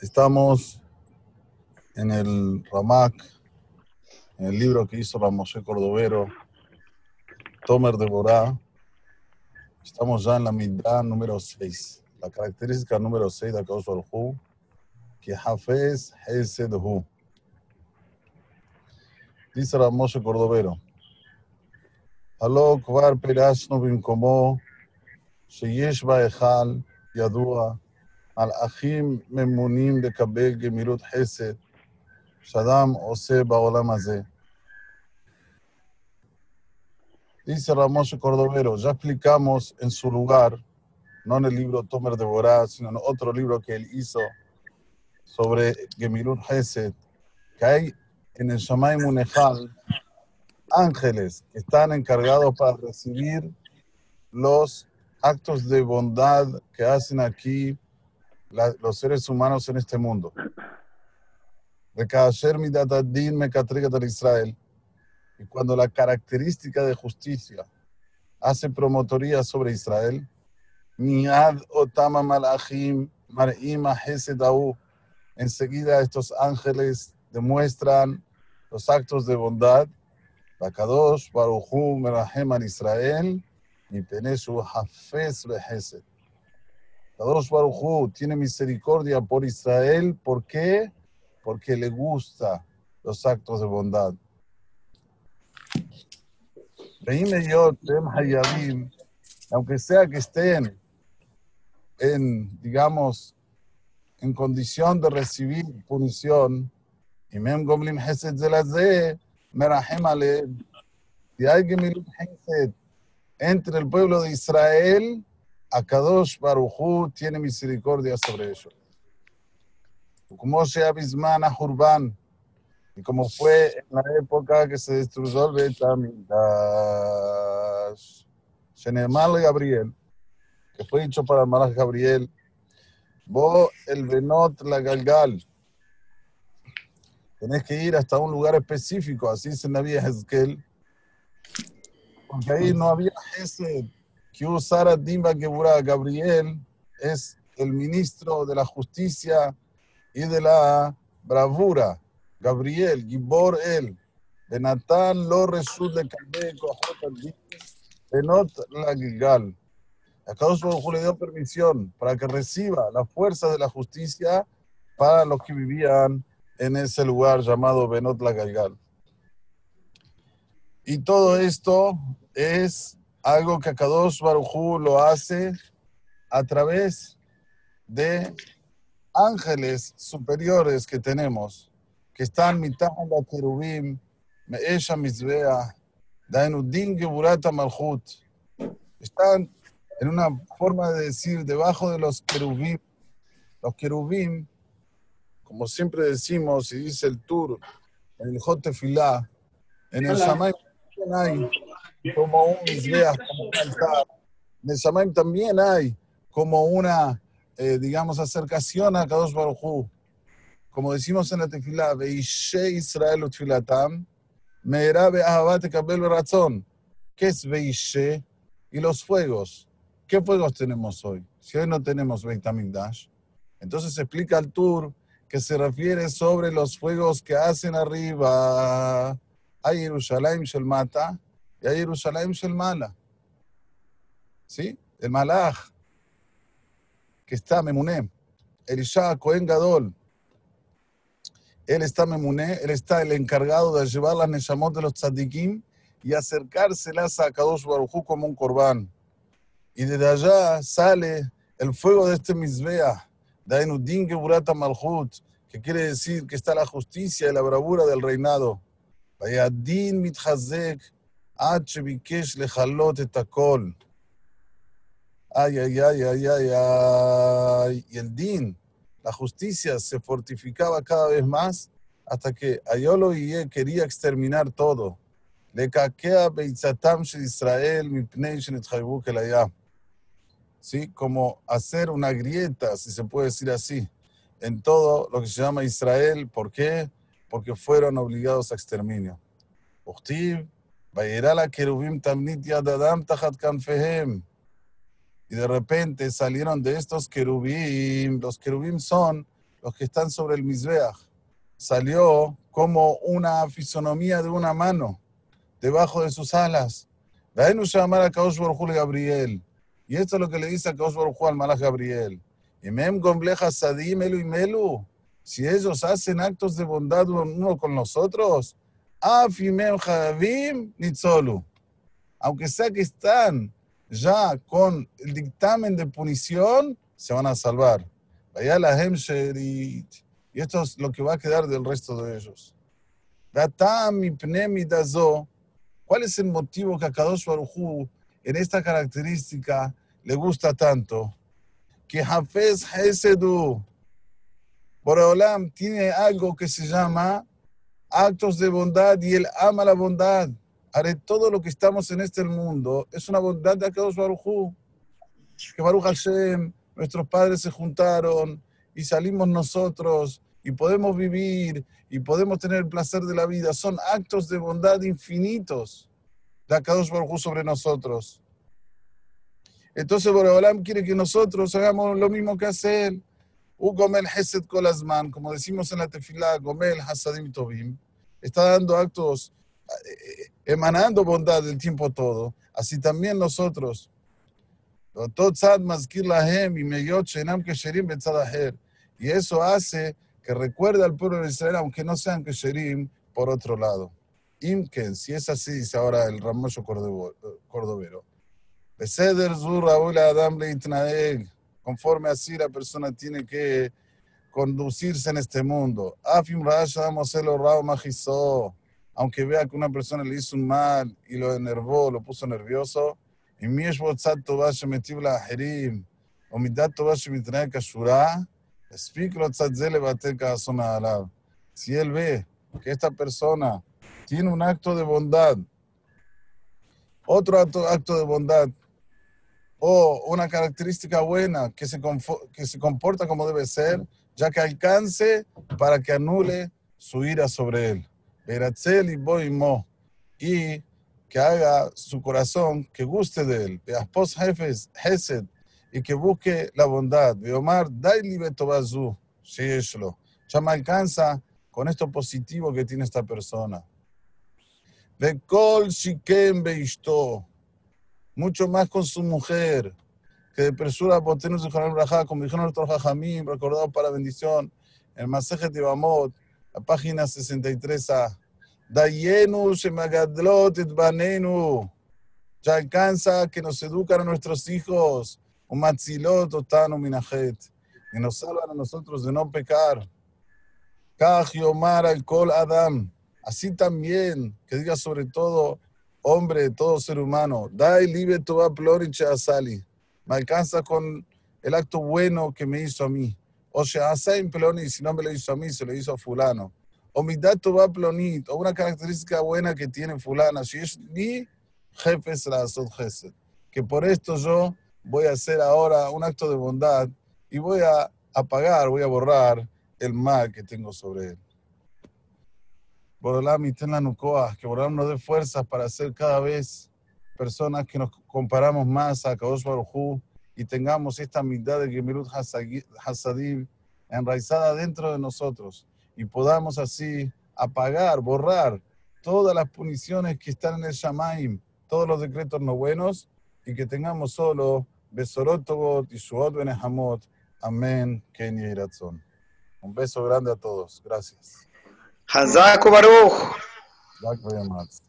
Estamos en el Ramak, en el libro que hizo Ramosé Cordovero, Tomer de Borá. Estamos ya en la mitad número 6. La característica número 6 de Akadosh Baruj que Hafez Hesed Hu. Dice Ramosé Cordovero, הלא כבר פירשנו במקומו שיש בהיכל ידוע על אחים ממונים לקבל גמילות חסד שאדם עושה בעולם הזה. Dice Ramos Cordovero, ya explicamos en su lugar, no en el libro Tomer de Borá, sino en otro libro que él hizo sobre Gemilut Hesed, que hay en el Shamay Munejal ángeles que están encargados para recibir los actos de bondad que hacen aquí la, los seres humanos en este mundo. Israel. Y cuando la característica de justicia hace promotoría sobre Israel, enseguida estos ángeles demuestran los actos de bondad. Bakadosh Baruchu Merahem al Israel, mi peneshu Hafez Behesed. Kadosh Baruchu tiene misericordia por Israel. ¿Por qué? Porque le gusta los actos de bondad. Aunque sea que estén en, digamos, en condición de recibir punición, y mem gomlim hesed zelazeh, merahem. Si hay hesed entre el pueblo de Israel, Akadosh Baruchu tiene misericordia sobre ellos. Como sea Bismana Jurban, y como fue en la época que se destruyó el Betamidash, Shenemal Gabriel, que fue dicho para Malach Gabriel, vos el Benot la Galgal, tenés que ir hasta un lugar específico, así dice Naví Hezkel, porque ahí no había ese que usara Dimba Geburah. Gabriel es el ministro de la justicia y de la bravura. Gabriel, Gibor él, de Natán lo resud de Benot la Gilgal. Acá le dio permisión para que reciba la fuerza de la justicia para los que vivían en ese lugar llamado Benot la. Y todo esto es algo que Akadosh Barujú lo hace a través de ángeles superiores que tenemos, que están mitad la querubim, me'esha mizbea, daenu din geburata malchut. Están en una forma de decir debajo de los querubim. Los querubim, como siempre decimos y dice el Tur, en el Jotefilá, en el Shamay como un Mizbeach, como un altar. En el Shamaim también hay como una, eh, digamos, acercación a Kadosh Baruj Como decimos en la tefilá, Veishe Israel utfilatam, meera be'ahabat kabel razón. ¿Qué es Veishe? Y los fuegos. ¿Qué fuegos tenemos hoy? Si hoy no tenemos Beit HaMikdash, entonces explica el tour que se refiere sobre los fuegos que hacen arriba a Jerusalén Shel ya Jerusalén es el mala. ¿Sí? El malaj. Que está Memuné. Elisha Cohen Gadol. Él está Memuné. Él está el encargado de llevar las Neshamot de los tzadikim y acercárselas a Kadosh Barujú como un corbán. Y desde allá sale el fuego de este Mizbeah. Dainudin Geburata Malhut, que quiere decir que está la justicia y la bravura del reinado. Vayadin Mithazek, עד שביקש לכלות את הכל. Ay, ay, ay, ay, ay, ay. Y el din, la justicia, se fortificaba cada vez más hasta que Ayolo y él quería exterminar todo. Le caquea beitzatam de Israel mi pnei shenetchaybu kelaya. ¿Sí? Como hacer una grieta, si se puede decir así, en todo lo que se llama Israel. ¿Por qué? porque fueron obligados a exterminio. y de repente salieron de estos querubim. Los querubim son los que están sobre el Mizbeach, salió como una fisonomía de una mano debajo de sus alas. nos llamar a Kaosh Baruj Gabriel. Y esto es lo que le dice a Kaosh Baruj al Malach Gabriel. Emem Gombleja Sadim Melu y Melu. Si ellos hacen actos de bondad uno con Javim Nitzolu. Aunque sea que están ya con el dictamen de punición, se van a salvar. Vaya la y esto es lo que va a quedar del resto de ellos. ¿Cuál es el motivo que a Kadosh Baruj en esta característica le gusta tanto? Que Hafez Hesedu, Boreolam tiene algo que se llama actos de bondad y él ama la bondad. Haré todo lo que estamos en este mundo es una bondad de Akadosh Baruj Que Baruch Hashem, nuestros padres se juntaron y salimos nosotros y podemos vivir y podemos tener el placer de la vida. Son actos de bondad infinitos de Akadosh Baruj sobre nosotros. Entonces Boreolam quiere que nosotros hagamos lo mismo que hace él. Ugomel Hesed Kolasman, como decimos en la tefilá, Gomel Hasadim Tovim, está dando actos, eh, emanando bondad el tiempo todo. Así también nosotros. Y eso hace que recuerde al pueblo de Israel, aunque no sean Kesherim, por otro lado. Imken, si es así, dice ahora el Ramoyo Cordovero. Conforme así la persona tiene que conducirse en este mundo. Aunque vea que una persona le hizo un mal y lo enervó, lo puso nervioso. Y mi o mi dato va a kashura, si él ve que esta persona tiene un acto de bondad, otro acto de bondad, o una característica buena que se, que se comporta como debe ser, ya que alcance para que anule su ira sobre él. y Boimo, y que haga su corazón que guste de él. Veaspos jefes, Hesed, y que busque la bondad. de Omar, Daili Betobazu, lo Ya me alcanza con esto positivo que tiene esta persona. De Kol Shikem Beisto, mucho más con su mujer, que de presura potenos de Braja, como dijeron nuestros Jajamim, recordado para bendición, el Maseje de Bamot, la página 63a. Dayenu Shemagadlot et Banenu. Ya alcanza que nos educan a nuestros hijos Umatzilot otanu minajet. Y nos salvan a nosotros de no pecar. Kaj yomar al kol adam. Así también, que diga sobre todo hombre, todo ser humano. Dai libe tu ploriche asali. Me alcanza con el acto bueno que me hizo a mí. O sea, en ploni, si no me lo hizo a mí, se lo hizo a fulano. O mi dato va plonit, o una característica buena que tiene fulana. Si es mi jefe, la Que por esto yo voy a hacer ahora un acto de bondad y voy a apagar, voy a borrar el mal que tengo sobre él. Borolam ten la nucoa, que Borolam nos dé fuerzas para ser cada vez personas que nos comparamos más a Kadosh Baruj y tengamos esta mitad de Gemirut Hasadim enraizada dentro de nosotros y podamos así apagar, borrar todas las puniciones que están en el Shamaim, todos los decretos no buenos y que tengamos solo Besorot y Shuot Benehamot. Amén. Kenia Iratzon. Un beso grande a todos. Gracias. חזק וברוך. חזק ויאמץ.